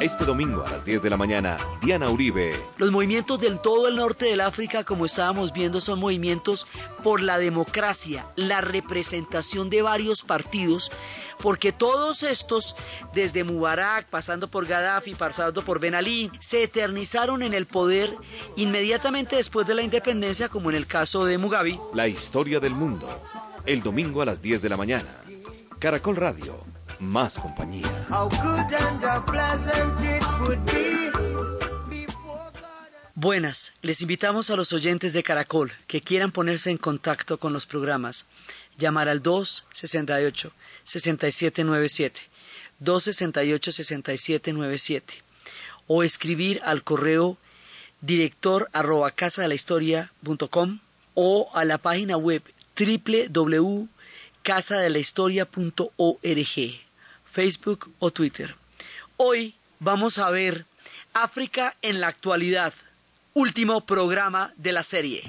Este domingo a las 10 de la mañana, Diana Uribe. Los movimientos del todo el norte del África, como estábamos viendo, son movimientos por la democracia, la representación de varios partidos, porque todos estos, desde Mubarak, pasando por Gaddafi, pasando por Ben Ali, se eternizaron en el poder inmediatamente después de la independencia, como en el caso de Mugabe. La historia del mundo, el domingo a las 10 de la mañana. Caracol Radio más compañía. Buenas, les invitamos a los oyentes de Caracol que quieran ponerse en contacto con los programas, llamar al 268-6797, 268-6797 o escribir al correo director arroba casa de la historia o a la página web www.casadelahistoria.org. Facebook o Twitter. Hoy vamos a ver África en la actualidad, último programa de la serie.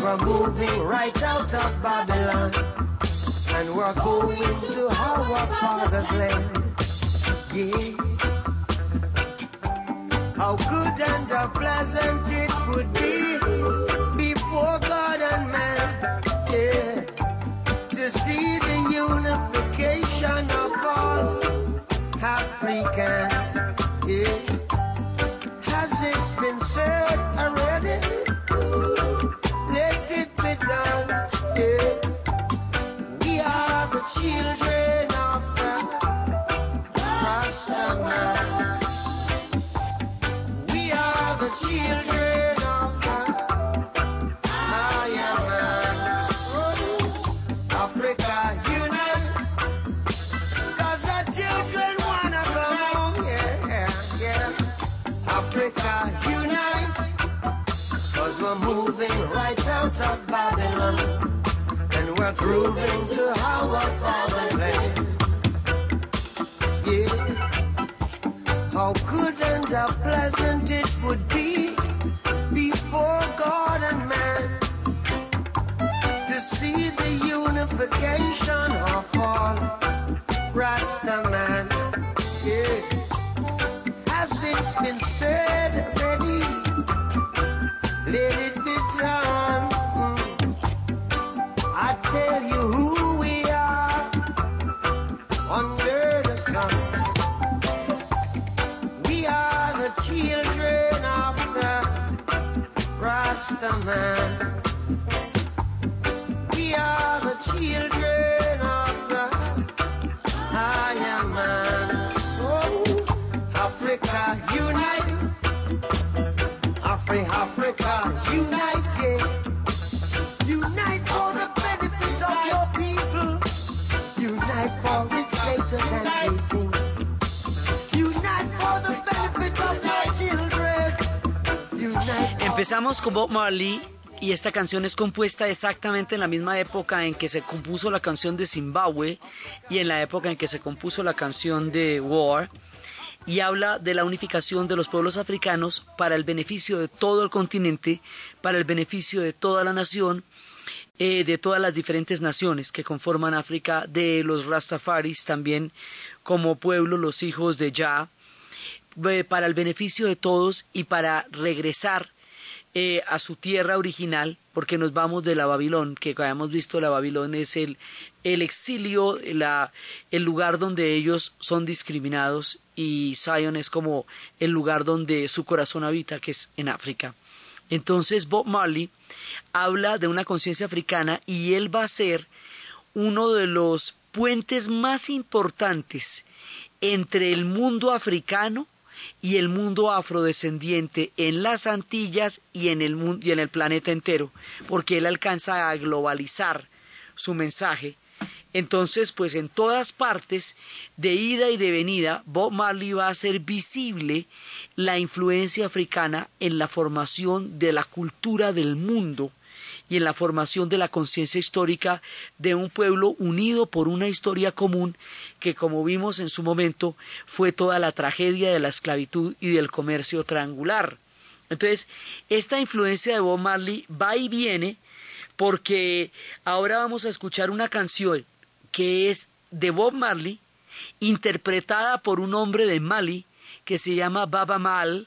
We're moving right out of Babylon. And we're going to our father's land. Yeah. How good and how pleasant it would be before God and man. Yeah. To see the unification of all Africans. Yeah. Has it been said out of Babylon and we're grooving to how our father's land. Yeah, how good and how pleasant it would be before God and man to see the unification of all Rasta man. Yeah, has it's been said Man. We are the children of the higher man. So Africa unite. Empezamos con Bob Marley y esta canción es compuesta exactamente en la misma época en que se compuso la canción de Zimbabue y en la época en que se compuso la canción de War. Y habla de la unificación de los pueblos africanos para el beneficio de todo el continente, para el beneficio de toda la nación eh, de todas las diferentes naciones que conforman África, de los Rastafaris también como pueblo, los hijos de Jah, eh, para el beneficio de todos y para regresar eh, a su tierra original, porque nos vamos de la Babilón, que hemos visto la Babilón es el, el exilio, la, el lugar donde ellos son discriminados y Zion es como el lugar donde su corazón habita, que es en África. Entonces Bob Marley habla de una conciencia africana y él va a ser uno de los puentes más importantes entre el mundo africano y el mundo afrodescendiente en las Antillas y en el, mundo, y en el planeta entero, porque él alcanza a globalizar su mensaje. Entonces, pues en todas partes, de ida y de venida, Bob Marley va a hacer visible la influencia africana en la formación de la cultura del mundo y en la formación de la conciencia histórica de un pueblo unido por una historia común que, como vimos en su momento, fue toda la tragedia de la esclavitud y del comercio triangular. Entonces, esta influencia de Bob Marley va y viene porque ahora vamos a escuchar una canción que es de Bob Marley, interpretada por un hombre de Mali que se llama Baba Mal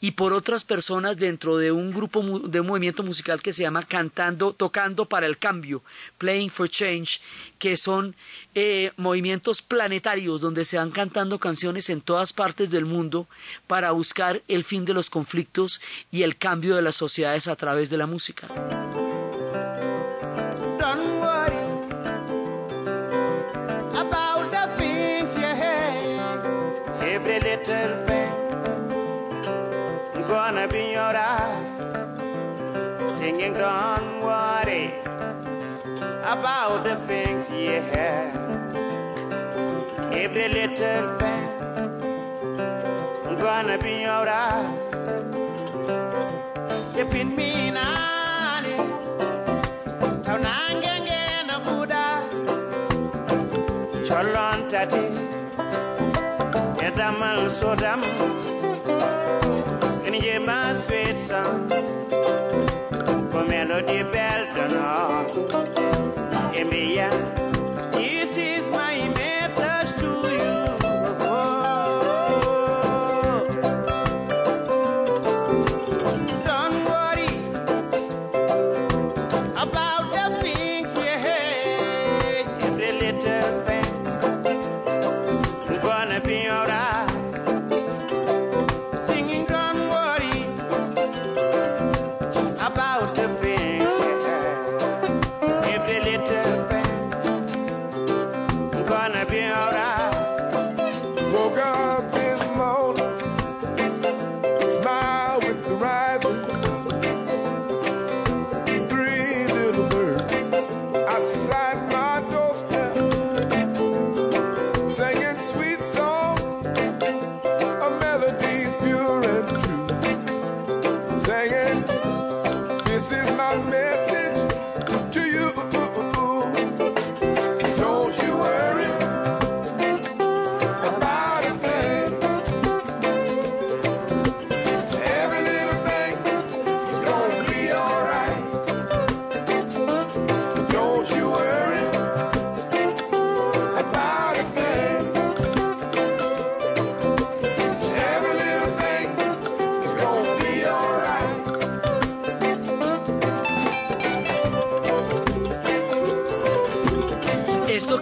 y por otras personas dentro de un grupo de movimiento musical que se llama Cantando, Tocando para el Cambio, Playing for Change, que son eh, movimientos planetarios donde se van cantando canciones en todas partes del mundo para buscar el fin de los conflictos y el cambio de las sociedades a través de la música. Don't worry about the things you have. Every little thing gonna be alright. If it mean ani, taunangenge na Buddha, cholon tati, edamal sodam. You hear my sweet song? melody belt know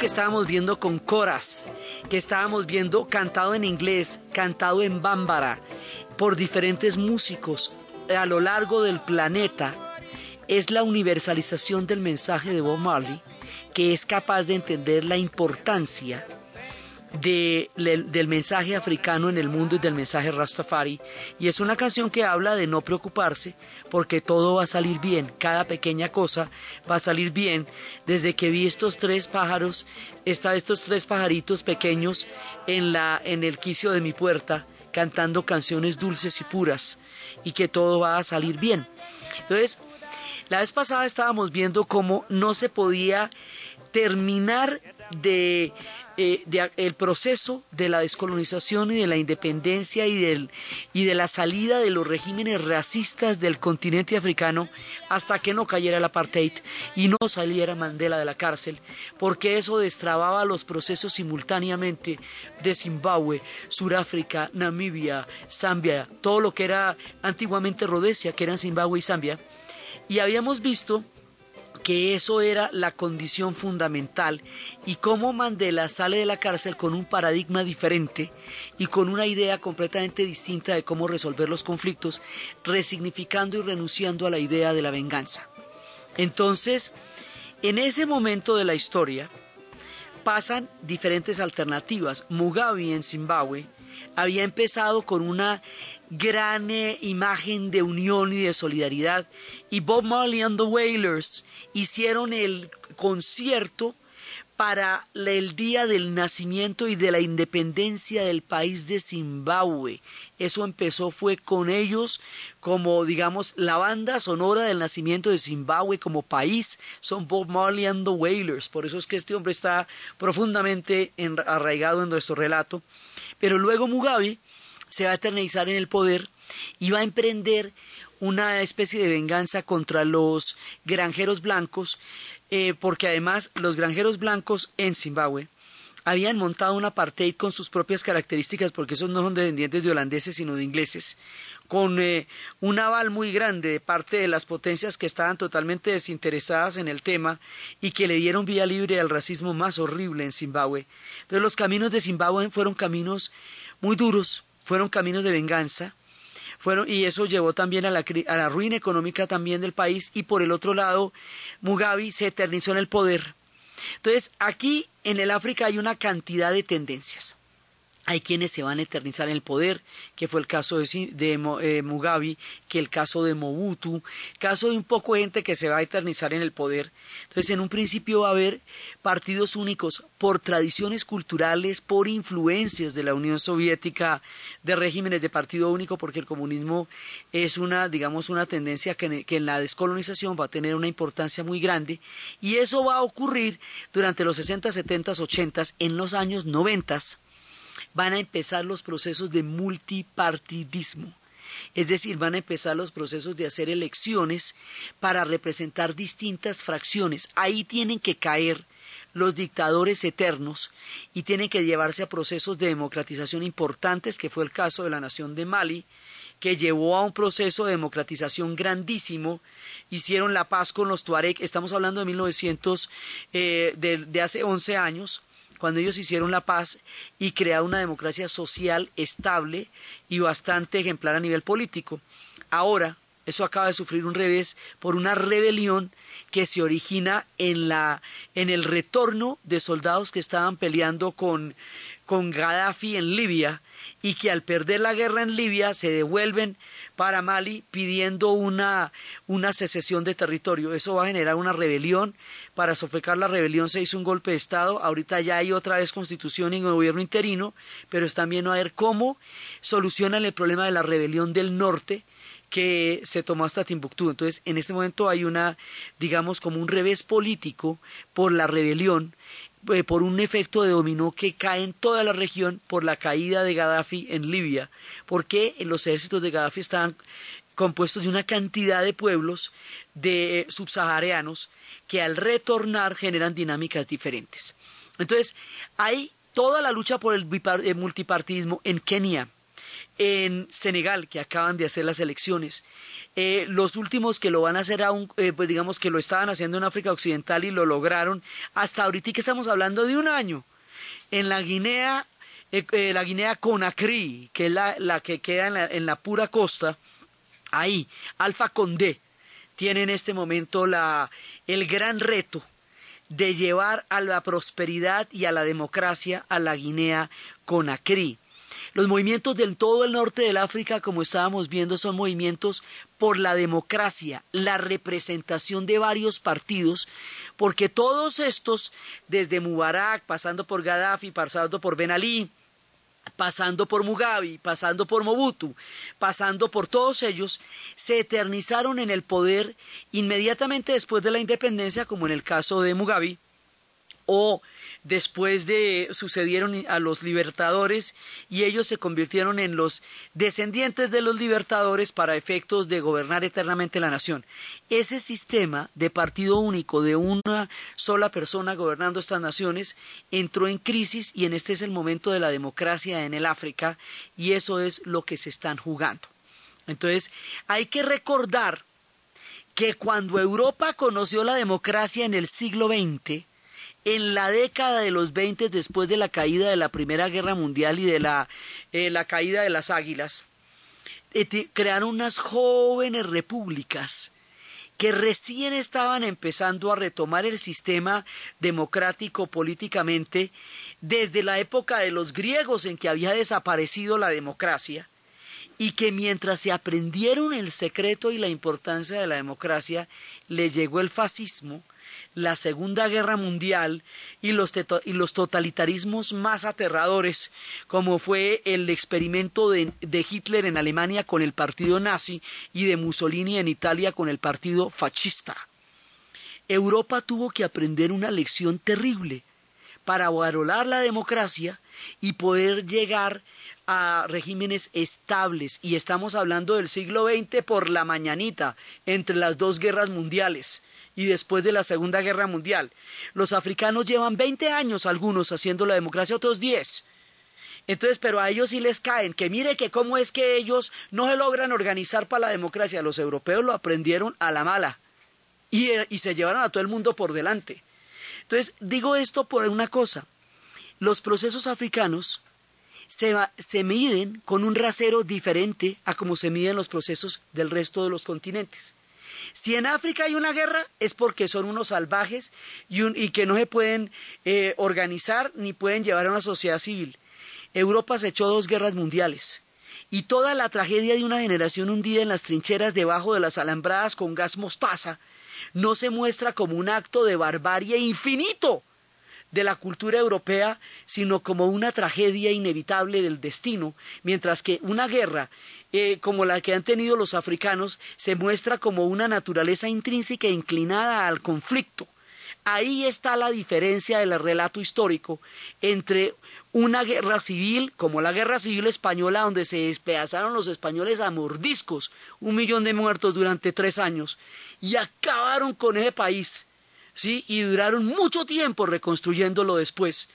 estábamos viendo con coras, que estábamos viendo cantado en inglés, cantado en bámbara, por diferentes músicos a lo largo del planeta, es la universalización del mensaje de Bob Marley, que es capaz de entender la importancia del mensaje africano en el mundo y del mensaje Rastafari. Y es una canción que habla de no preocuparse porque todo va a salir bien, cada pequeña cosa va a salir bien. Desde que vi estos tres pájaros, está estos tres pajaritos pequeños en, la, en el quicio de mi puerta cantando canciones dulces y puras y que todo va a salir bien. Entonces, la vez pasada estábamos viendo cómo no se podía terminar de, eh, el proceso de la descolonización y de la independencia y, del, y de la salida de los regímenes racistas del continente africano hasta que no cayera el apartheid y no saliera Mandela de la cárcel, porque eso destrababa los procesos simultáneamente de Zimbabue, Sudáfrica, Namibia, Zambia, todo lo que era antiguamente Rhodesia, que eran Zimbabue y Zambia, y habíamos visto que eso era la condición fundamental y cómo Mandela sale de la cárcel con un paradigma diferente y con una idea completamente distinta de cómo resolver los conflictos, resignificando y renunciando a la idea de la venganza. Entonces, en ese momento de la historia pasan diferentes alternativas. Mugabe en Zimbabue había empezado con una gran eh, imagen de unión y de solidaridad y Bob Marley and the Wailers hicieron el concierto para el día del nacimiento y de la independencia del país de Zimbabue. Eso empezó fue con ellos como digamos la banda sonora del nacimiento de Zimbabue como país son Bob Marley and the Wailers. Por eso es que este hombre está profundamente arraigado en nuestro relato. Pero luego Mugabe se va a eternizar en el poder y va a emprender una especie de venganza contra los granjeros blancos eh, porque además los granjeros blancos en Zimbabue habían montado un apartheid con sus propias características, porque esos no son descendientes de holandeses, sino de ingleses, con eh, un aval muy grande de parte de las potencias que estaban totalmente desinteresadas en el tema y que le dieron vía libre al racismo más horrible en Zimbabue. Entonces los caminos de Zimbabue fueron caminos muy duros, fueron caminos de venganza, fueron, y eso llevó también a la, a la ruina económica también del país y por el otro lado Mugabe se eternizó en el poder. Entonces, aquí en el África hay una cantidad de tendencias. Hay quienes se van a eternizar en el poder, que fue el caso de, eh, Mugabe, que el caso de Mobutu, caso de un poco de gente que se va a eternizar en el poder. Entonces, en un principio va a haber partidos únicos por tradiciones culturales, por influencias de la Unión Soviética, de regímenes de partido único, porque el comunismo es una, digamos, una tendencia que, que en la descolonización va a tener una importancia muy grande, y eso va a ocurrir durante los 60, 70, 80, en los años 90 van a empezar los procesos de multipartidismo. Es decir, van a empezar los procesos de hacer elecciones para representar distintas fracciones. Ahí tienen que caer los dictadores eternos y tienen que llevarse a procesos de democratización importantes, que fue el caso de la nación de Mali, que llevó a un proceso de democratización grandísimo. Hicieron la paz con los Tuareg, estamos hablando de 1900, eh, de, de hace 11 años, cuando ellos hicieron la paz y crearon una democracia social estable y bastante ejemplar a nivel político. Ahora, eso acaba de sufrir un revés por una rebelión que se origina en la en el retorno de soldados que estaban peleando con con Gaddafi en Libia y que al perder la guerra en Libia se devuelven para Mali pidiendo una, una secesión de territorio. Eso va a generar una rebelión. Para sofecar la rebelión se hizo un golpe de Estado. Ahorita ya hay otra vez constitución y gobierno interino, pero están viendo a ver cómo solucionan el problema de la rebelión del norte que se tomó hasta Timbuktu. Entonces, en este momento hay una, digamos, como un revés político por la rebelión eh, por un efecto de dominó que cae en toda la región por la caída de Gaddafi en Libia, porque los ejércitos de Gaddafi estaban compuestos de una cantidad de pueblos de eh, subsaharianos que al retornar generan dinámicas diferentes. Entonces, hay toda la lucha por el multipartidismo en Kenia, en Senegal, que acaban de hacer las elecciones, eh, los últimos que lo van a hacer aún, eh, pues digamos que lo estaban haciendo en África Occidental y lo lograron, hasta ahorita que estamos hablando de un año, en la Guinea, eh, la Guinea Conakry, que es la, que queda en la, en la, pura costa, ahí, Alfa Condé tiene en este momento la, el gran reto de llevar a la prosperidad y a la democracia a la Guinea Conakry. Los movimientos del todo el norte del África, como estábamos viendo, son movimientos por la democracia, la representación de varios partidos, porque todos estos, desde Mubarak, pasando por Gaddafi, pasando por Ben Ali, pasando por Mugabe, pasando por Mobutu, pasando por todos ellos, se eternizaron en el poder inmediatamente después de la independencia, como en el caso de Mugabe, o después de sucedieron a los libertadores y ellos se convirtieron en los descendientes de los libertadores para efectos de gobernar eternamente la nación. Ese sistema de partido único de una sola persona gobernando estas naciones entró en crisis y en este es el momento de la democracia en el África y eso es lo que se están jugando. Entonces, hay que recordar que cuando Europa conoció la democracia en el siglo XX, en la década de los 20 después de la caída de la Primera Guerra Mundial y de la, eh, la caída de las águilas, eh, crearon unas jóvenes repúblicas que recién estaban empezando a retomar el sistema democrático políticamente desde la época de los griegos en que había desaparecido la democracia y que mientras se aprendieron el secreto y la importancia de la democracia, les llegó el fascismo, la Segunda Guerra Mundial y los, y los totalitarismos más aterradores, como fue el experimento de, de Hitler en Alemania con el partido nazi y de Mussolini en Italia con el partido fascista. Europa tuvo que aprender una lección terrible para valorar la democracia y poder llegar a regímenes estables. Y estamos hablando del siglo XX por la mañanita, entre las dos guerras mundiales y después de la Segunda Guerra Mundial. Los africanos llevan 20 años algunos haciendo la democracia, otros 10. Entonces, pero a ellos sí les caen, que mire que cómo es que ellos no se logran organizar para la democracia. Los europeos lo aprendieron a la mala y, eh, y se llevaron a todo el mundo por delante. Entonces, digo esto por una cosa. Los procesos africanos se, se miden con un rasero diferente a como se miden los procesos del resto de los continentes. Si en África hay una guerra es porque son unos salvajes y, un- y que no se pueden eh, organizar ni pueden llevar a una sociedad civil. Europa se echó dos guerras mundiales y toda la tragedia de una generación hundida en las trincheras debajo de las alambradas con gas mostaza no se muestra como un acto de barbarie infinito de la cultura europea, sino como una tragedia inevitable del destino, mientras que una guerra eh, como la que han tenido los africanos se muestra como una naturaleza intrínseca e inclinada al conflicto. Ahí está la diferencia del relato histórico entre una guerra civil, como la guerra civil española, donde se despedazaron los españoles a mordiscos, un millón de muertos durante tres años, y acabaron con ese país, ¿sí? Y duraron mucho tiempo reconstruyéndolo después.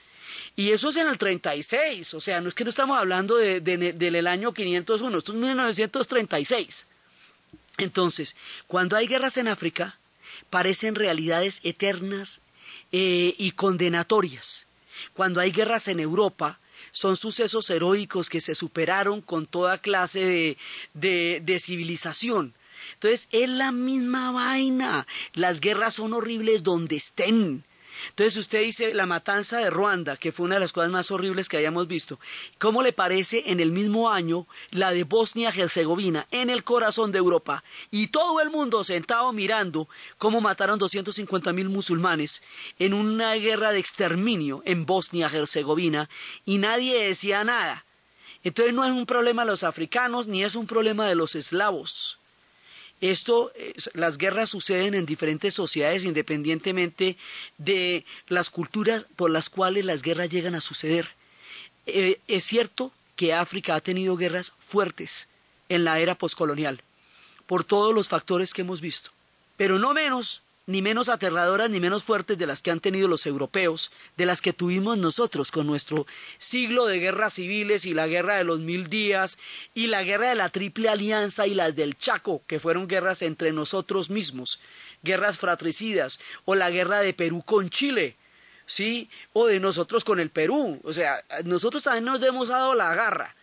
Y eso es en el 36, o sea, no es que no estamos hablando de, de- del año 501, esto es 1936. Entonces, cuando hay guerras en África, parecen realidades eternas eh, y condenatorias. Cuando hay guerras en Europa, son sucesos heroicos que se superaron con toda clase de- de civilización. Entonces, es la misma vaina. Las guerras son horribles donde estén. Entonces usted dice la matanza de Ruanda, que fue una de las cosas más horribles que hayamos visto. ¿Cómo le parece en el mismo año la de Bosnia-Herzegovina, en el corazón de Europa? Y todo el mundo sentado mirando cómo mataron 250 mil musulmanes en una guerra de exterminio en Bosnia-Herzegovina y nadie decía nada. Entonces no es un problema de los africanos ni es un problema de los eslavos. Esto, las guerras suceden en diferentes sociedades independientemente de las culturas por las cuales las guerras llegan a suceder. Eh, es cierto que África ha tenido guerras fuertes en la era poscolonial, por todos los factores que hemos visto, pero no menos, ni menos aterradoras, ni menos fuertes de las que han tenido los europeos, de las que tuvimos nosotros con nuestro siglo de guerras civiles y la guerra de los mil días y la guerra de la Triple Alianza y las del Chaco, que fueron guerras entre nosotros mismos, guerras fratricidas, o la guerra de Perú con Chile, ¿sí? O de nosotros con el Perú. O sea, nosotros también nos hemos dado la garra.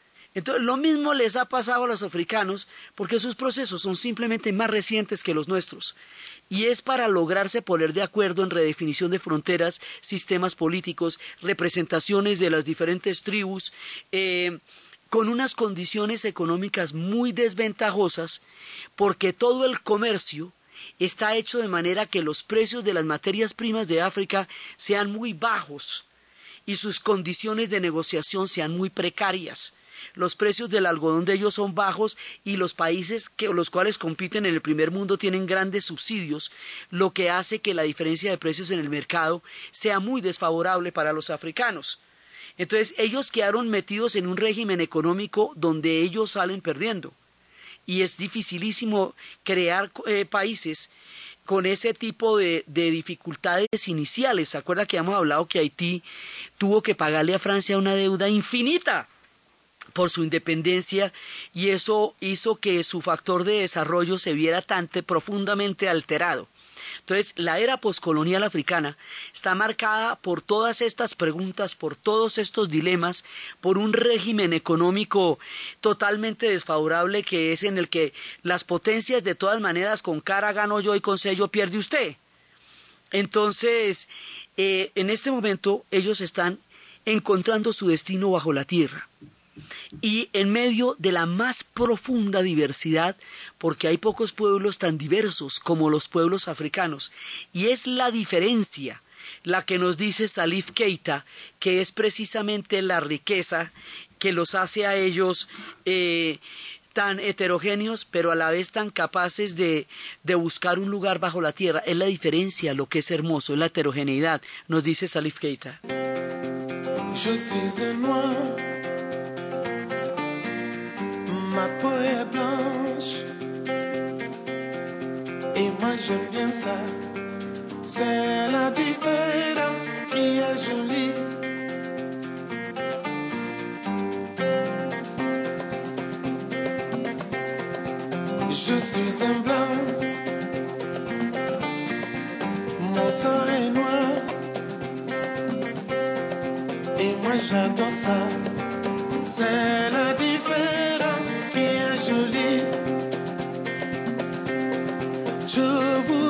Lo mismo les ha pasado a los africanos porque sus procesos son simplemente más recientes que los nuestros. Y es para lograrse poner de acuerdo en redefinición de fronteras, sistemas políticos, representaciones de las diferentes tribus, eh, con unas condiciones económicas muy desventajosas, porque todo el comercio está hecho de manera que los precios de las materias primas de África sean muy bajos y sus condiciones de negociación sean muy precarias. Los precios del algodón de ellos son bajos y los países que los cuales compiten en el primer mundo tienen grandes subsidios, lo que hace que la diferencia de precios en el mercado sea muy desfavorable para los africanos. Entonces ellos quedaron metidos en un régimen económico donde ellos salen perdiendo y es dificilísimo crear eh, países con ese tipo de, de dificultades iniciales. ¿Se acuerda que hemos hablado que Haití tuvo que pagarle a Francia una deuda infinita por su independencia y eso hizo que su factor de desarrollo se viera tan profundamente alterado? Entonces, la era poscolonial africana está marcada por todas estas preguntas, por todos estos dilemas, por un régimen económico totalmente desfavorable que es en el que las potencias de todas maneras con cara gano yo y con sello pierde usted. Entonces, eh, en este momento ellos están encontrando su destino bajo la tierra. Y en medio de la más profunda diversidad, porque hay pocos pueblos tan diversos como los pueblos africanos, y es la diferencia la que nos dice Salif Keita, que es precisamente la riqueza que los hace a ellos eh, tan heterogéneos, pero a la vez tan capaces de, de, buscar un lugar bajo la tierra. Es la diferencia, lo que es hermoso, es la heterogeneidad, nos dice Salif Keita. Ma peau est blanche, et moi j'aime bien ça. C'est la différence qui est jolie. Je suis un blanc, mon sang est noir, et moi j'adore ça. C'est la différence Quero. Je vous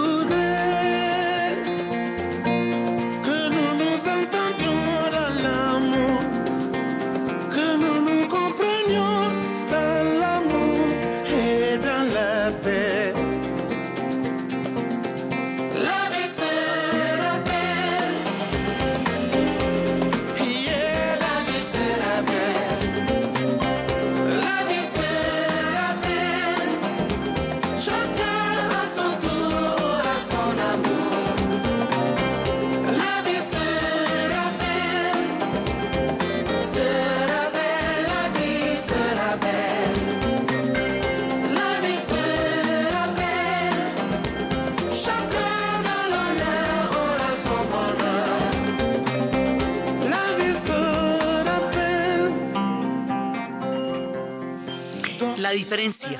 diferencia.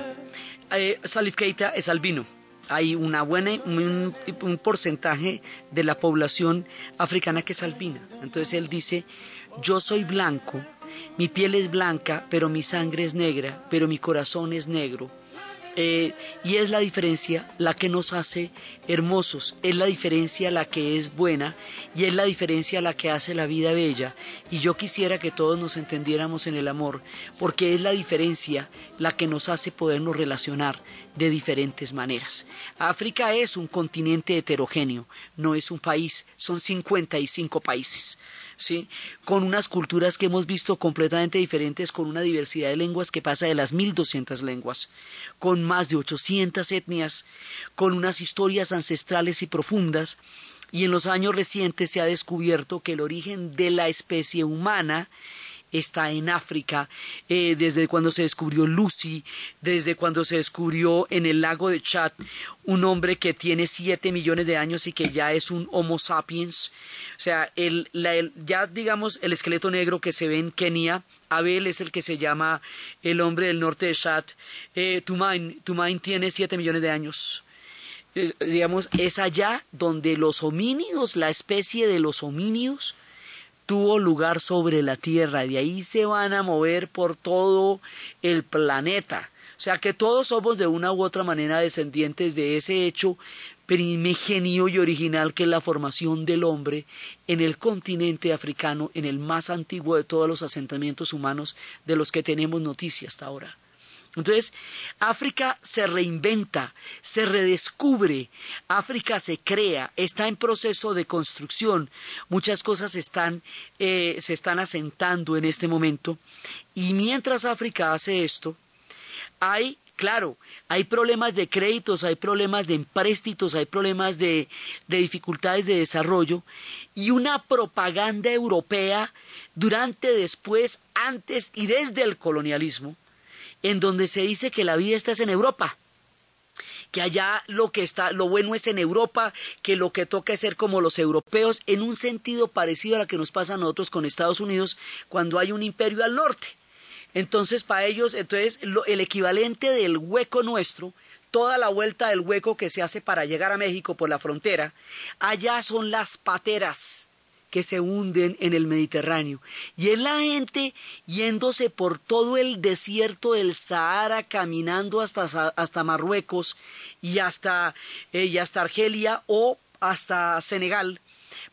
Eh, Salif Keita es albino. Hay una buena, un, un porcentaje de la población africana que es albina. Entonces él dice, yo soy blanco, mi piel es blanca, pero mi sangre es negra, pero mi corazón es negro. Eh, y es la diferencia la que nos hace hermosos, es la diferencia la que es buena y es la diferencia la que hace la vida bella. Y yo quisiera que todos nos entendiéramos en el amor, porque es la diferencia la que nos hace podernos relacionar de diferentes maneras. África es un continente heterogéneo, no es un país, son 55 países. ¿sí? con unas culturas que hemos visto completamente diferentes, con una diversidad de lenguas que pasa de las 1200 lenguas, con más de 800 etnias, con unas historias ancestrales y profundas, y en los años recientes se ha descubierto que el origen de la especie humana está en África, eh, desde cuando se descubrió Lucy, desde cuando se descubrió en el lago de Chad un hombre que tiene siete millones de años y que ya es un Homo sapiens. O sea, el, la, ya digamos el esqueleto negro que se ve en Kenia, Abel es el que se llama el hombre del norte de Chad, eh, Tumain, Tumain tiene siete millones de años. Eh, digamos, es allá donde los homínidos, la especie de los homínidos, tuvo lugar sobre la Tierra, de ahí se van a mover por todo el planeta. O sea que todos somos de una u otra manera descendientes de ese hecho primigenio y original que es la formación del hombre en el continente africano, en el más antiguo de todos los asentamientos humanos de los que tenemos noticia hasta ahora. Entonces, África se reinventa, se redescubre, África se crea, está en proceso de construcción, muchas cosas están, eh, se están asentando en este momento, y mientras África hace esto, hay, claro, hay problemas de créditos, hay problemas de empréstitos, hay problemas de, de dificultades de desarrollo, y una propaganda europea durante, después, antes y desde el colonialismo, en donde se dice que la vida está en Europa, que allá lo que está, lo bueno es en Europa, que lo que toca es ser como los europeos, en un sentido parecido a lo que nos pasa a nosotros con Estados Unidos cuando hay un imperio al norte. Entonces, para ellos, entonces, lo, el equivalente del hueco nuestro, toda la vuelta del hueco que se hace para llegar a México por la frontera, allá son las pateras que se hunden en el Mediterráneo. Y es la gente yéndose por todo el desierto del Sahara, caminando hasta, hasta Marruecos y hasta, eh, y hasta Argelia o hasta Senegal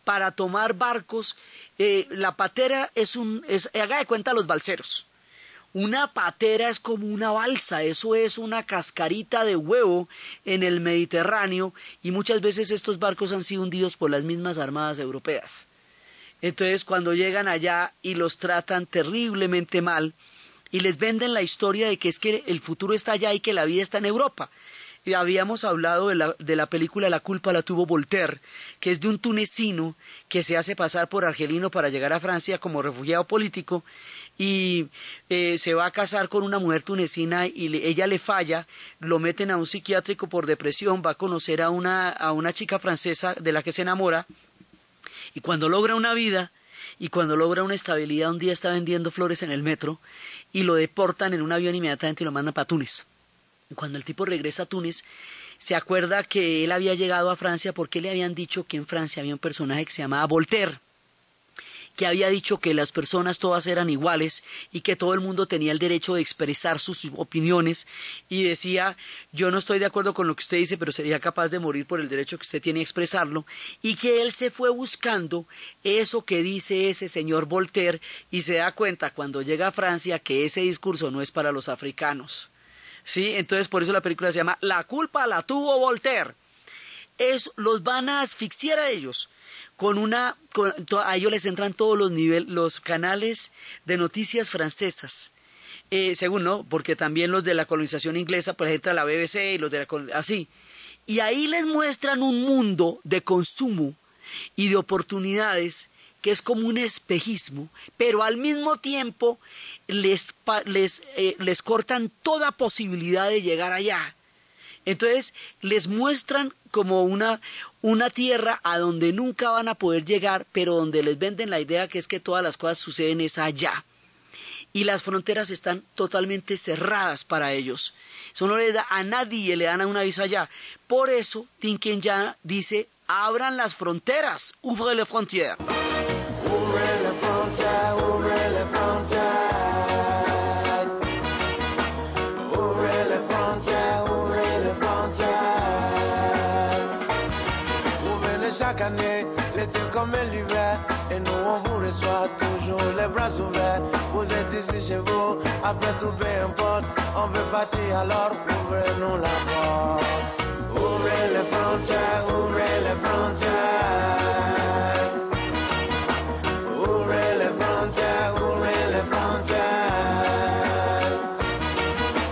para tomar barcos. Eh, la patera es un, es, haga de cuenta los balseros. Una patera es como una balsa, eso es una cascarita de huevo en el Mediterráneo y muchas veces estos barcos han sido hundidos por las mismas armadas europeas. Entonces cuando llegan allá y los tratan terriblemente mal y les venden la historia de que es que el futuro está allá y que la vida está en Europa. Y habíamos hablado de la, de la película La culpa la tuvo Voltaire, que es de un tunecino que se hace pasar por argelino para llegar a Francia como refugiado político y eh, se va a casar con una mujer tunecina y le- ella le falla, lo meten a un psiquiátrico por depresión, va a conocer a una, a una chica francesa de la que se enamora y cuando logra una vida y cuando logra una estabilidad, un día está vendiendo flores en el metro y lo deportan en un avión inmediatamente y lo mandan para Túnez. Y cuando el tipo regresa a Túnez, se acuerda que él había llegado a Francia porque le habían dicho que en Francia había un personaje que se llamaba Voltaire que había dicho que las personas todas eran iguales y que todo el mundo tenía el derecho de expresar sus opiniones y decía yo no estoy de acuerdo con lo que usted dice pero sería capaz de morir por el derecho que usted tiene a expresarlo y que él se fue buscando eso que dice ese señor Voltaire y se da cuenta cuando llega a Francia que ese discurso no es para los africanos. ¿Sí? Entonces por eso la película se llama La culpa la tuvo Voltaire es, los van a asfixiar a ellos. Con una a ellos les entran todos los niveles los canales de noticias francesas. Eh, según no porque también los de la colonización inglesa pues entra la BBC y los de la así. Y ahí les muestran un mundo de consumo y de oportunidades que es como un espejismo, pero al mismo tiempo les, les, eh, les cortan toda posibilidad de llegar allá. Entonces les muestran como una, una tierra a donde nunca van a poder llegar, pero donde les venden la idea que es que todas las cosas suceden es allá. Y las fronteras están totalmente cerradas para ellos. Eso no le da a nadie, le dan una visa allá. Por eso Tinken ya dice, abran las fronteras, ouvre les frontières. Les frontières. Et nous on vous reçoit toujours les bras ouverts. Vous êtes ici chez vous, après tout peu importe. On veut partir alors ouvrez-nous la porte. Ouvrez les frontières, ouvrez les frontières. Ouvrez les frontières, ouvrez les frontières.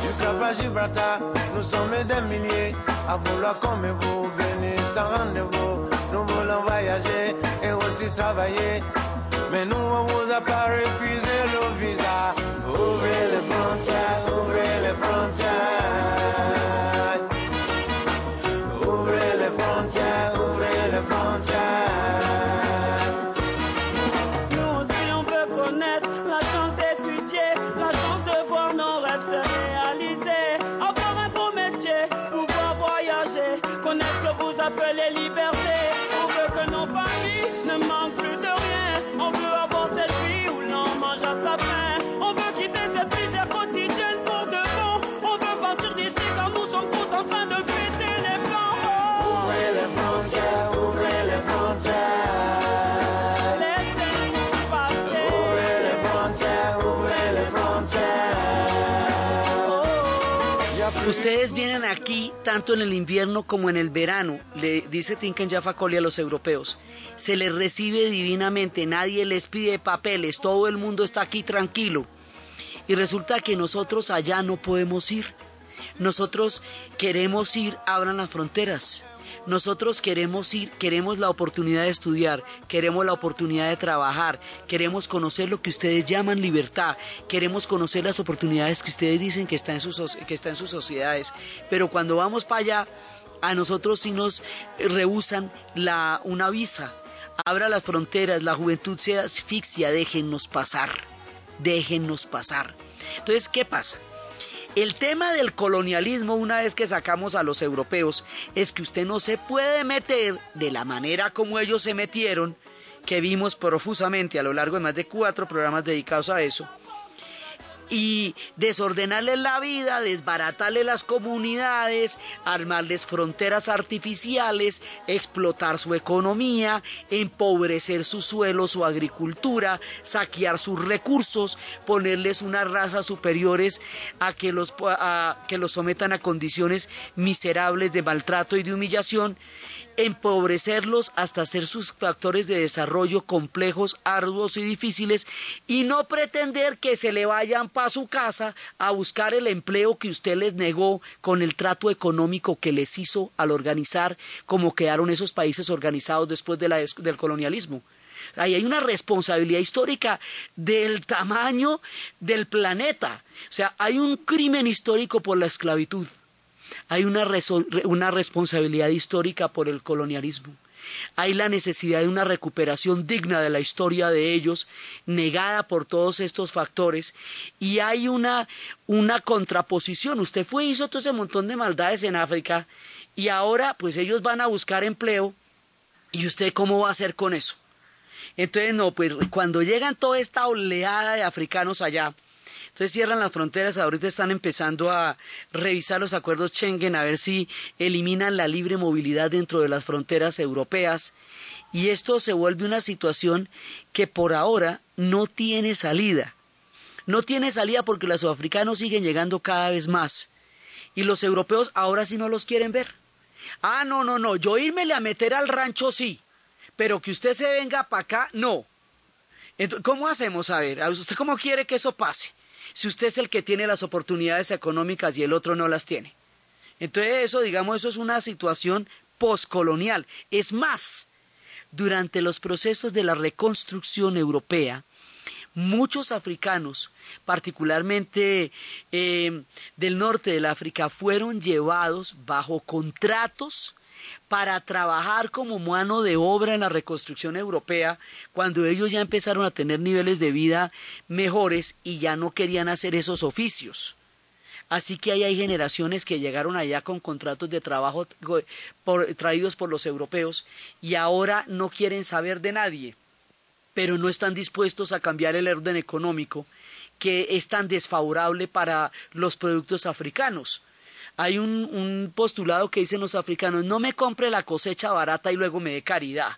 Du Cap à Gibraltar, nous sommes des milliers à vouloir comme vous venir sans rendez-vous. Nous voulons voyager Mais nous, on vous a pas refusé le visa. Ouvrez les frontières, ouvrez les frontières. Ustedes vienen aquí tanto en el invierno como en el verano, le dice Tinken Jaffa Coli a los europeos. Se les recibe divinamente, nadie les pide papeles, todo el mundo está aquí tranquilo. Y resulta que nosotros allá no podemos ir. Nosotros queremos ir, abran las fronteras. Nosotros queremos ir, queremos la oportunidad de estudiar, queremos la oportunidad de trabajar, queremos conocer lo que ustedes llaman libertad, queremos conocer las oportunidades que ustedes dicen que están en sus, está en sus sociedades. Pero cuando vamos para allá, a nosotros sí nos rehusan la, una visa. Abra las fronteras, la juventud se asfixia, déjennos pasar, déjennos pasar. Entonces, ¿qué pasa? El tema del colonialismo, una vez que sacamos a los europeos, es que usted no se puede meter de la manera como ellos se metieron, que vimos profusamente a lo largo de más de cuatro programas dedicados a eso, y desordenarles la vida, desbaratarles las comunidades, armarles fronteras artificiales, explotar su economía, empobrecer su suelo, su agricultura, saquear sus recursos, ponerles unas razas superiores a que los, a que los sometan a condiciones miserables de maltrato y de humillación empobrecerlos hasta hacer sus factores de desarrollo complejos, arduos y difíciles y no pretender que se le vayan para su casa a buscar el empleo que usted les negó con el trato económico que les hizo al organizar como quedaron esos países organizados después de la, del colonialismo. Ahí hay una responsabilidad histórica del tamaño del planeta. O sea, hay un crimen histórico por la esclavitud hay una, una responsabilidad histórica por el colonialismo. Hay la necesidad de una recuperación digna de la historia de ellos, negada por todos estos factores, y hay una, una contraposición. Usted fue y hizo todo ese montón de maldades en África, y ahora pues ellos van a buscar empleo, y usted cómo va a hacer con eso. Entonces, no, pues cuando llegan toda esta oleada de africanos allá, entonces cierran las fronteras, ahorita están empezando a revisar los acuerdos Schengen a ver si eliminan la libre movilidad dentro de las fronteras europeas y esto se vuelve una situación que por ahora no tiene salida. No tiene salida porque los africanos siguen llegando cada vez más y los europeos ahora sí no los quieren ver. Ah, no, no, no, yo írmele a meter al rancho sí, pero que usted se venga para acá, no. Entonces, ¿Cómo hacemos? A ver, ¿usted cómo quiere que eso pase? Si usted es el que tiene las oportunidades económicas y el otro no las tiene. Entonces eso, digamos, eso es una situación poscolonial. Es más, durante los procesos de la reconstrucción europea, muchos africanos, particularmente eh, del norte del África, fueron llevados bajo contratos para trabajar como mano de obra en la reconstrucción europea cuando ellos ya empezaron a tener niveles de vida mejores y ya no querían hacer esos oficios. Así que ahí hay generaciones que llegaron allá con contratos de trabajo traídos por los europeos y ahora no quieren saber de nadie, pero no están dispuestos a cambiar el orden económico que es tan desfavorable para los productos africanos hay un, un postulado que dicen los africanos, no me compre la cosecha barata y luego me dé caridad.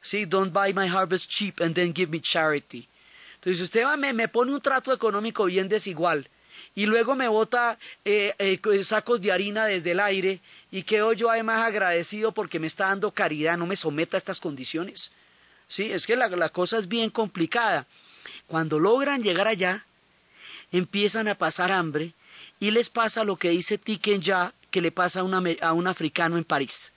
Sí, don't buy my harvest cheap and then give me charity. Entonces usted me, me pone un trato económico bien desigual y luego me bota eh, eh, sacos de harina desde el aire y quedo yo además agradecido porque me está dando caridad, no me someta a estas condiciones. Sí, es que la, la cosa es bien complicada. Cuando logran llegar allá, empiezan a pasar hambre y les pasa lo que dice Tiken Ya que le pasa a, un africano en París.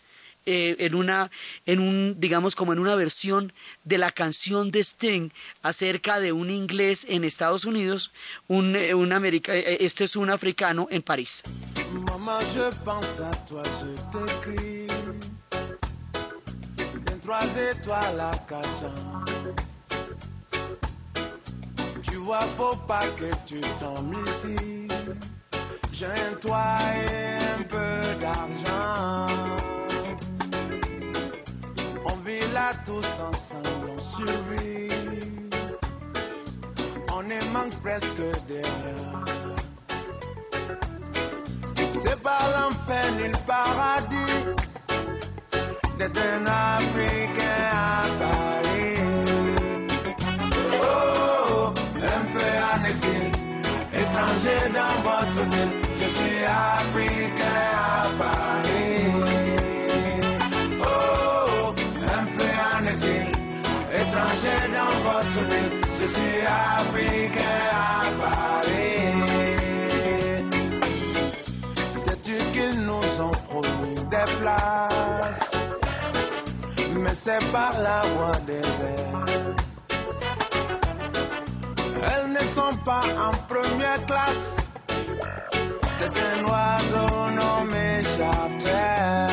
Eh, en una, en un, digamos como en una versión de la canción de Sting acerca de un inglés en Estados Unidos, un, eh, un America, eh, este es un africano en París. Maman, je pense à toi, je. Trois étoiles à Cachan. Tu vois, faut pas que tu ici. J'ai un toit et un peu d'argent. On vit là tous ensemble, on survit. On est manque presque de rien. C'est pas l'enfer ni le paradis d'être un Africain à Paris. Oh, un peu en exil, étranger dans votre ville. Je suis africain à Paris. Oh, un peu en exil, étranger dans votre ville. Je suis africain à Paris. Sais-tu qu'ils nous ont promis des places? Mais c'est par la voie des airs. Elles ne sont pas en première classe. C'est un oiseau nommé charter.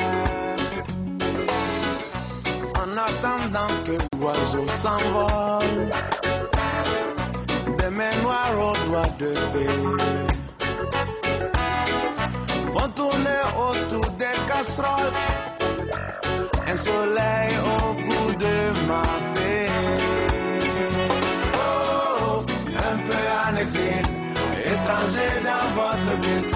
En attendant que l'oiseau s'envole, des mains noires aux doigts de fée font tourner autour des casseroles un soleil au bout de ma fée. Oh, un peu en exil, étranger dans votre ville.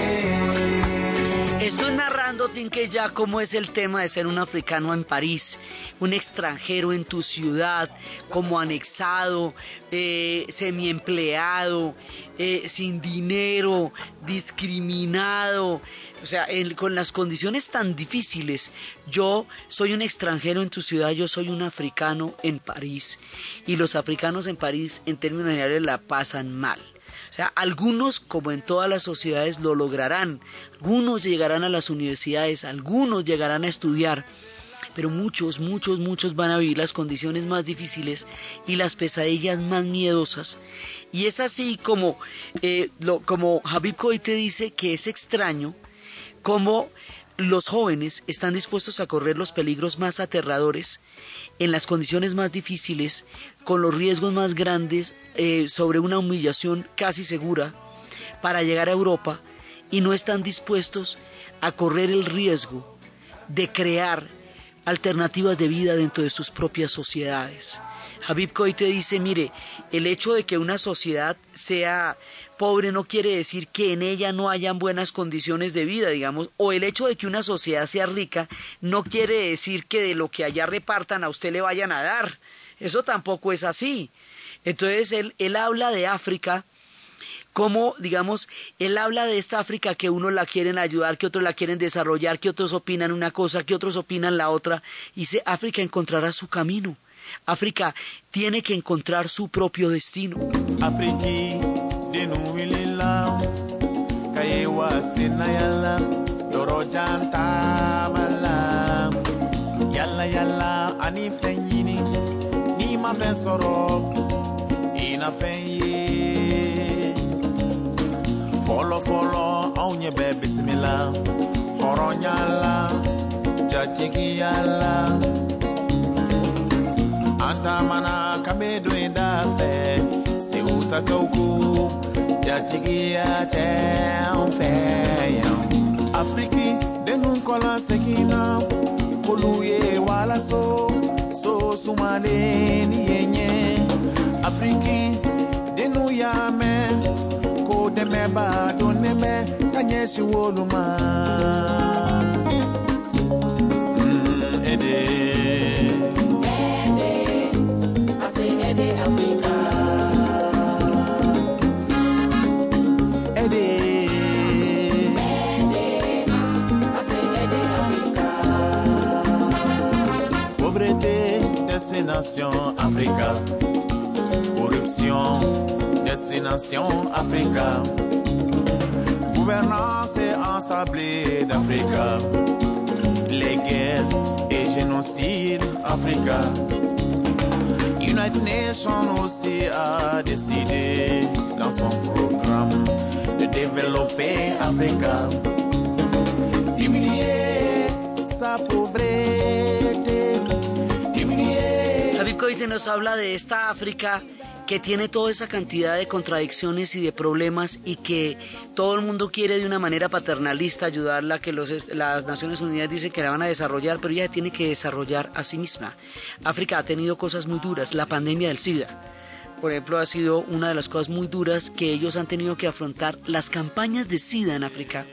Estoy narrando, Tinque, ya cómo es el tema de ser un africano en París, un extranjero en tu ciudad, como anexado, eh, semiempleado, eh, sin dinero, discriminado, o sea, en- con las condiciones tan difíciles. Yo soy un extranjero en tu ciudad, yo soy un africano en París, y los africanos en París, en términos generales, la pasan mal. Algunos, como en todas las sociedades, lo lograrán. Algunos llegarán a las universidades, algunos llegarán a estudiar, pero muchos, muchos, muchos van a vivir las condiciones más difíciles y las pesadillas más miedosas. Y es así como, eh, lo, como Habib Koite dice que es extraño cómo los jóvenes están dispuestos a correr los peligros más aterradores en las condiciones más difíciles, con los riesgos más grandes, eh, sobre una humillación casi segura, para llegar a Europa y no están dispuestos a correr el riesgo de crear alternativas de vida dentro de sus propias sociedades. Habib Koite dice, mire, el hecho de que una sociedad sea pobre no quiere decir que en ella no hayan buenas condiciones de vida, digamos, o el hecho de que una sociedad sea rica no quiere decir que de lo que allá repartan a usted le vayan a dar. Eso tampoco es así. Entonces él, él habla de África como, digamos, él habla de esta África que unos la quieren ayudar, que otros la quieren desarrollar, que otros opinan una cosa, que otros opinan la otra. Y dice, África encontrará su camino. África tiene que encontrar su propio destino. Denu wilila kaye wasina yala yoro janta mala. Yala yala ani fɛn n'i ma fɛn sɔrɔ i na fɛn ye. Fɔlɔ fɔlɔ anw ɲɛ bɛ bisimila hɔrɔnya la jatigiya la an taamana kan be don i da fɛ se uta kauku ya tigia tem feyam afriki denun kola sekina koluye wala so so sumale ni yenye afriki denu ya me. Ko deme ba doneme kanyeshi woluma mm, ede destination Africa. Corruption, destination Africa. Gouvernance ensablée d'Africa. Les guerres et génocides Africa. United Nations aussi a décidé dans son programme de développer Africa. Koite nos habla de esta África que tiene toda esa cantidad de contradicciones y de problemas y que todo el mundo quiere de una manera paternalista ayudarla, que los, las Naciones Unidas dicen que la van a desarrollar, pero ella tiene que desarrollar a sí misma. África ha tenido cosas muy duras, la pandemia del SIDA. Por ejemplo, ha sido una de las cosas muy duras que ellos han tenido que afrontar. Las campañas de SIDA en África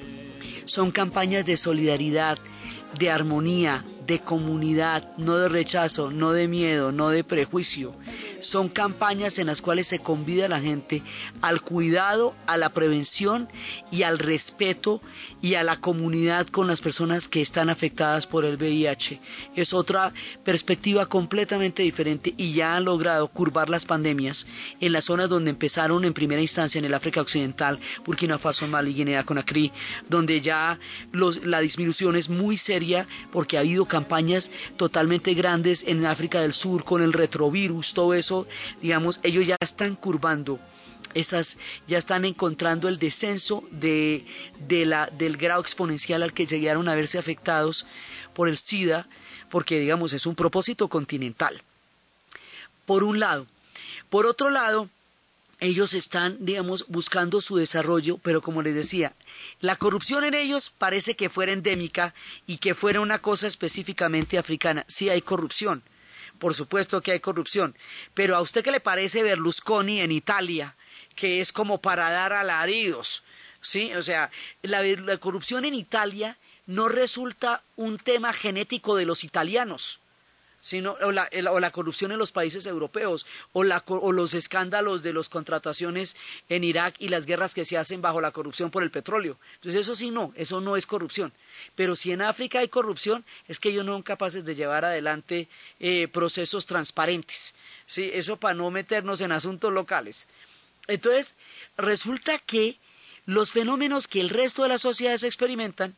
son campañas de solidaridad, de armonía, de comunidad, no de rechazo, no de miedo, no de prejuicio. Son campañas en las cuales se convida a la gente al cuidado, a la prevención y al respeto y a la comunidad con las personas que están afectadas por el VIH. Es otra perspectiva completamente diferente y ya han logrado curvar las pandemias en las zonas donde empezaron en primera instancia en el África Occidental, Burkina Faso, Mali, Guinea, Conakry, donde ya la disminución es muy seria porque ha habido campañas totalmente grandes en África del Sur con el retrovirus, todo eso, digamos, ellos ya están curvando esas ya están encontrando el descenso de, de la, del grado exponencial al que llegaron a verse afectados por el SIDA, porque digamos es un propósito continental. Por un lado. Por otro lado, ellos están, digamos, buscando su desarrollo, pero como les decía, la corrupción en ellos parece que fuera endémica y que fuera una cosa específicamente africana. Sí hay corrupción, por supuesto que hay corrupción, pero ¿a usted qué le parece Berlusconi en Italia, que es como para dar alaridos? ¿Sí? O sea, la, la corrupción en Italia no resulta un tema genético de los italianos sino, o, la, o la corrupción en los países europeos, o, la, o los escándalos de las contrataciones en Irak y las guerras que se hacen bajo la corrupción por el petróleo. Entonces eso sí no, eso no es corrupción. Pero si en África hay corrupción, es que ellos no son capaces de llevar adelante eh, procesos transparentes. ¿sí? Eso para no meternos en asuntos locales. Entonces, resulta que los fenómenos que el resto de las sociedades experimentan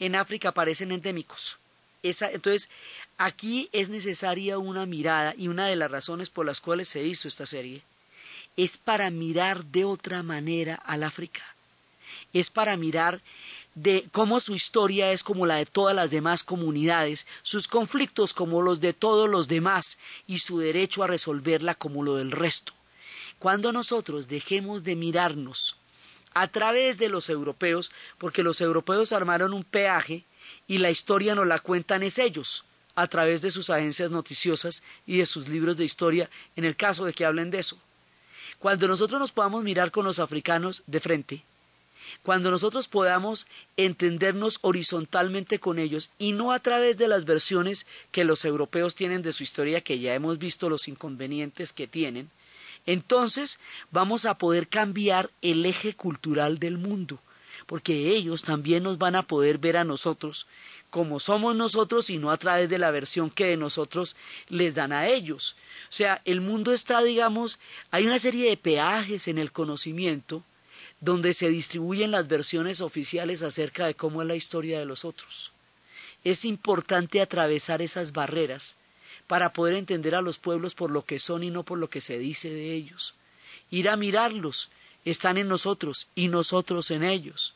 en África parecen endémicos. Entonces, aquí es necesaria una mirada y una de las razones por las cuales se hizo esta serie es para mirar de otra manera al África. Es para mirar de cómo su historia es como la de todas las demás comunidades, sus conflictos como los de todos los demás y su derecho a resolverla como lo del resto. Cuando nosotros dejemos de mirarnos a través de los europeos, porque los europeos armaron un peaje y la historia nos la cuentan es ellos, a través de sus agencias noticiosas y de sus libros de historia, en el caso de que hablen de eso. Cuando nosotros nos podamos mirar con los africanos de frente, cuando nosotros podamos entendernos horizontalmente con ellos y no a través de las versiones que los europeos tienen de su historia, que ya hemos visto los inconvenientes que tienen, entonces vamos a poder cambiar el eje cultural del mundo, porque ellos también nos van a poder ver a nosotros como somos nosotros y no a través de la versión que de nosotros les dan a ellos. O sea, el mundo está, digamos, hay una serie de peajes en el conocimiento donde se distribuyen las versiones oficiales acerca de cómo es la historia de los otros. Es importante atravesar esas barreras para poder entender a los pueblos por lo que son y no por lo que se dice de ellos. Ir a mirarlos, están en nosotros y nosotros en ellos.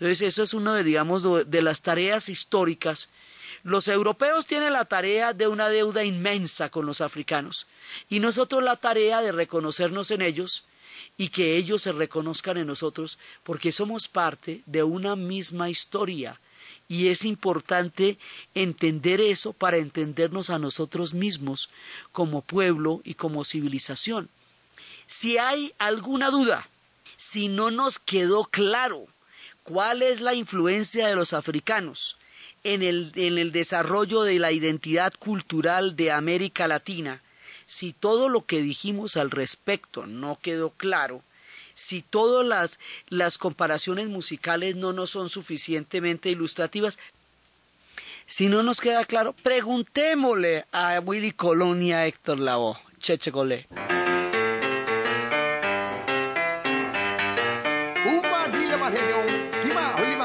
Entonces, eso es una de, digamos, de las tareas históricas. Los europeos tienen la tarea de una deuda inmensa con los africanos y nosotros la tarea de reconocernos en ellos y que ellos se reconozcan en nosotros porque somos parte de una misma historia y es importante entender eso para entendernos a nosotros mismos como pueblo y como civilización. Si hay alguna duda, si no nos quedó claro cuál es la influencia de los africanos en el, en el desarrollo de la identidad cultural de América Latina, si todo lo que dijimos al respecto no quedó claro, si todas las, las comparaciones musicales no nos son suficientemente ilustrativas, si no nos queda claro, preguntémosle a Willy Colón y a Héctor Lavoe, Cheche Golé.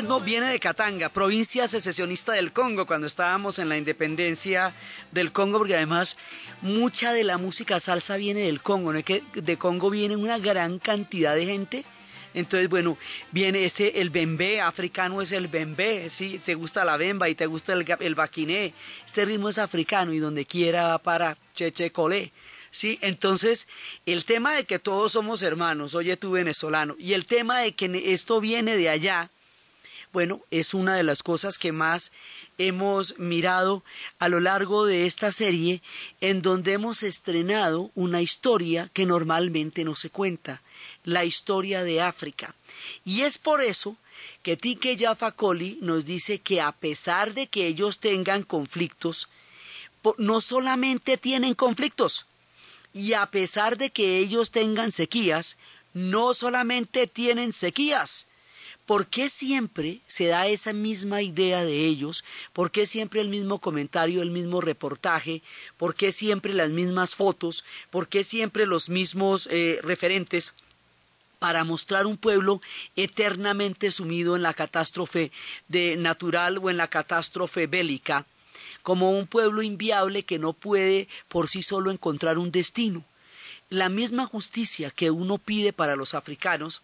ritmo viene de Katanga, provincia secesionista del Congo, cuando estábamos en la independencia del Congo, porque además mucha de la música salsa viene del Congo, ¿no? es que de Congo viene una gran cantidad de gente. Entonces, bueno, viene ese, el bembé, africano es el bembé, ¿sí? Te gusta la bemba y te gusta el, el baquiné. Este ritmo es africano y donde quiera va para cheche colé. ¿sí? Entonces, el tema de que todos somos hermanos, oye tú venezolano, y el tema de que esto viene de allá, bueno, es una de las cosas que más hemos mirado a lo largo de esta serie, en donde hemos estrenado una historia que normalmente no se cuenta, la historia de África. Y es por eso que Tike Jaffa Koli nos dice que a pesar de que ellos tengan conflictos, no solamente tienen conflictos, y a pesar de que ellos tengan sequías, no solamente tienen sequías. ¿Por qué siempre se da esa misma idea de ellos? ¿Por qué siempre el mismo comentario, el mismo reportaje? ¿Por qué siempre las mismas fotos? ¿Por qué siempre los mismos eh, referentes? para mostrar un pueblo eternamente sumido en la catástrofe de natural o en la catástrofe bélica, como un pueblo inviable que no puede por sí solo encontrar un destino. La misma justicia que uno pide para los africanos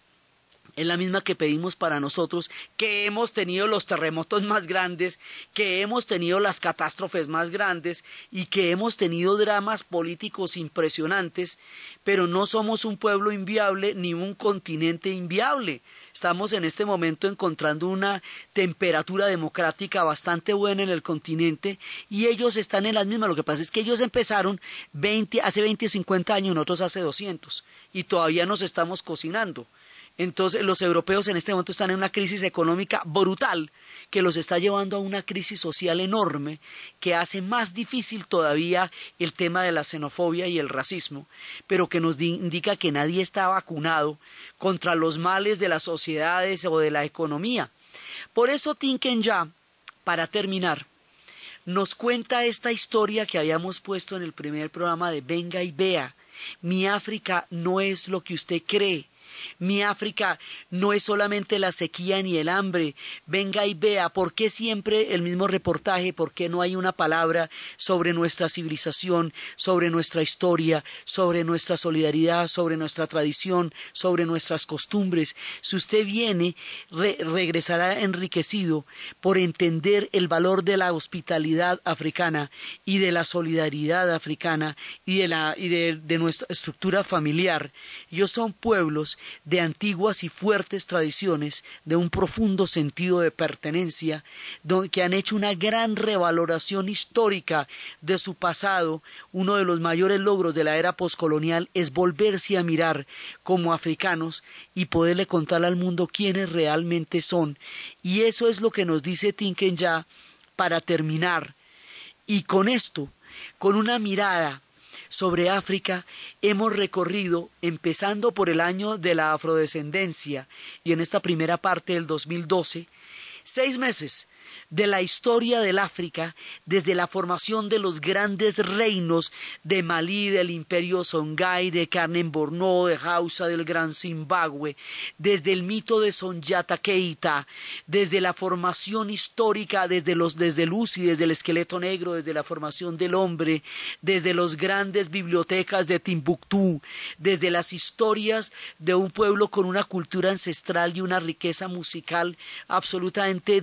es la misma que pedimos para nosotros, que hemos tenido los terremotos más grandes, que hemos tenido las catástrofes más grandes y que hemos tenido dramas políticos impresionantes, pero no somos un pueblo inviable ni un continente inviable. Estamos en este momento encontrando una temperatura democrática bastante buena en el continente y ellos están en las mismas. Lo que pasa es que ellos empezaron 20, hace 20 o 50 años, nosotros hace 200 y todavía nos estamos cocinando. Entonces los europeos en este momento están en una crisis económica brutal que los está llevando a una crisis social enorme que hace más difícil todavía el tema de la xenofobia y el racismo, pero que nos di- indica que nadie está vacunado contra los males de las sociedades o de la economía. Por eso Tinken ya, para terminar, nos cuenta esta historia que habíamos puesto en el primer programa de Venga y vea. Mi África no es lo que usted cree. Mi África no es solamente la sequía ni el hambre. Venga y vea por qué siempre el mismo reportaje, por qué no hay una palabra sobre nuestra civilización, sobre nuestra historia, sobre nuestra solidaridad, sobre nuestra tradición, sobre nuestras costumbres. Si usted viene, re- regresará enriquecido por entender el valor de la hospitalidad africana y de la solidaridad africana y de, la, y de, de nuestra estructura familiar. Ellos son pueblos de antiguas y fuertes tradiciones, de un profundo sentido de pertenencia, que han hecho una gran revaloración histórica de su pasado. Uno de los mayores logros de la era poscolonial es volverse a mirar como africanos y poderle contar al mundo quiénes realmente son. Y eso es lo que nos dice Tinken ya para terminar. Y con esto, con una mirada sobre África, hemos recorrido, empezando por el año de la afrodescendencia y en esta primera parte del 2012, seis meses de la historia del África desde la formación de los grandes reinos de Malí, del imperio Songhai, de Carmen Borno, de Hausa, del Gran Zimbabue, desde el mito de Sonjata Keita, desde la formación histórica, desde los desde Lucy, desde el esqueleto negro, desde la formación del hombre, desde las grandes bibliotecas de Timbuktu, desde las historias de un pueblo con una cultura ancestral y una riqueza musical absolutamente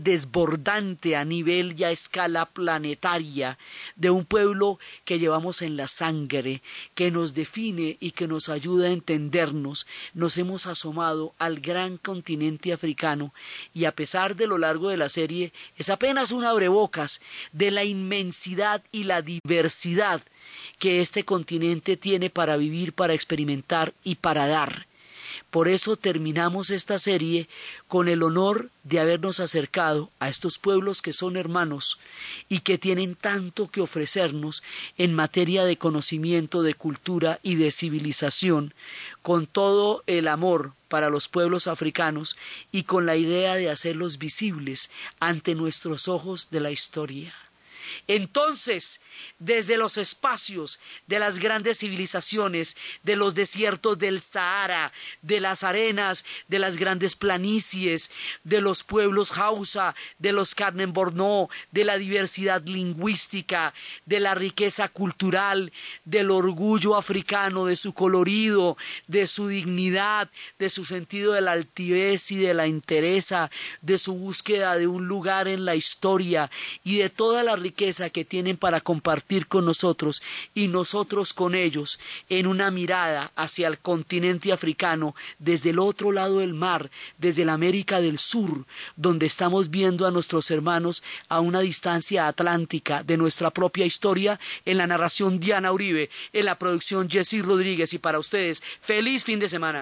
a nivel y a escala planetaria, de un pueblo que llevamos en la sangre, que nos define y que nos ayuda a entendernos, nos hemos asomado al gran continente africano y a pesar de lo largo de la serie es apenas un abrebocas de la inmensidad y la diversidad que este continente tiene para vivir, para experimentar y para dar. Por eso terminamos esta serie con el honor de habernos acercado a estos pueblos que son hermanos y que tienen tanto que ofrecernos en materia de conocimiento, de cultura y de civilización, con todo el amor para los pueblos africanos y con la idea de hacerlos visibles ante nuestros ojos de la historia. Entonces, desde los espacios de las grandes civilizaciones, de los desiertos del Sahara, de las arenas, de las grandes planicies, de los pueblos Hausa, de los Carmen Borno, de la diversidad lingüística, de la riqueza cultural, del orgullo africano, de su colorido, de su dignidad, de su sentido de la altivez y de la entereza, de su búsqueda de un lugar en la historia y de toda la que tienen para compartir con nosotros y nosotros con ellos en una mirada hacia el continente africano desde el otro lado del mar, desde la América del Sur, donde estamos viendo a nuestros hermanos a una distancia atlántica de nuestra propia historia, en la narración Diana Uribe, en la producción Jessy Rodríguez y para ustedes, feliz fin de semana.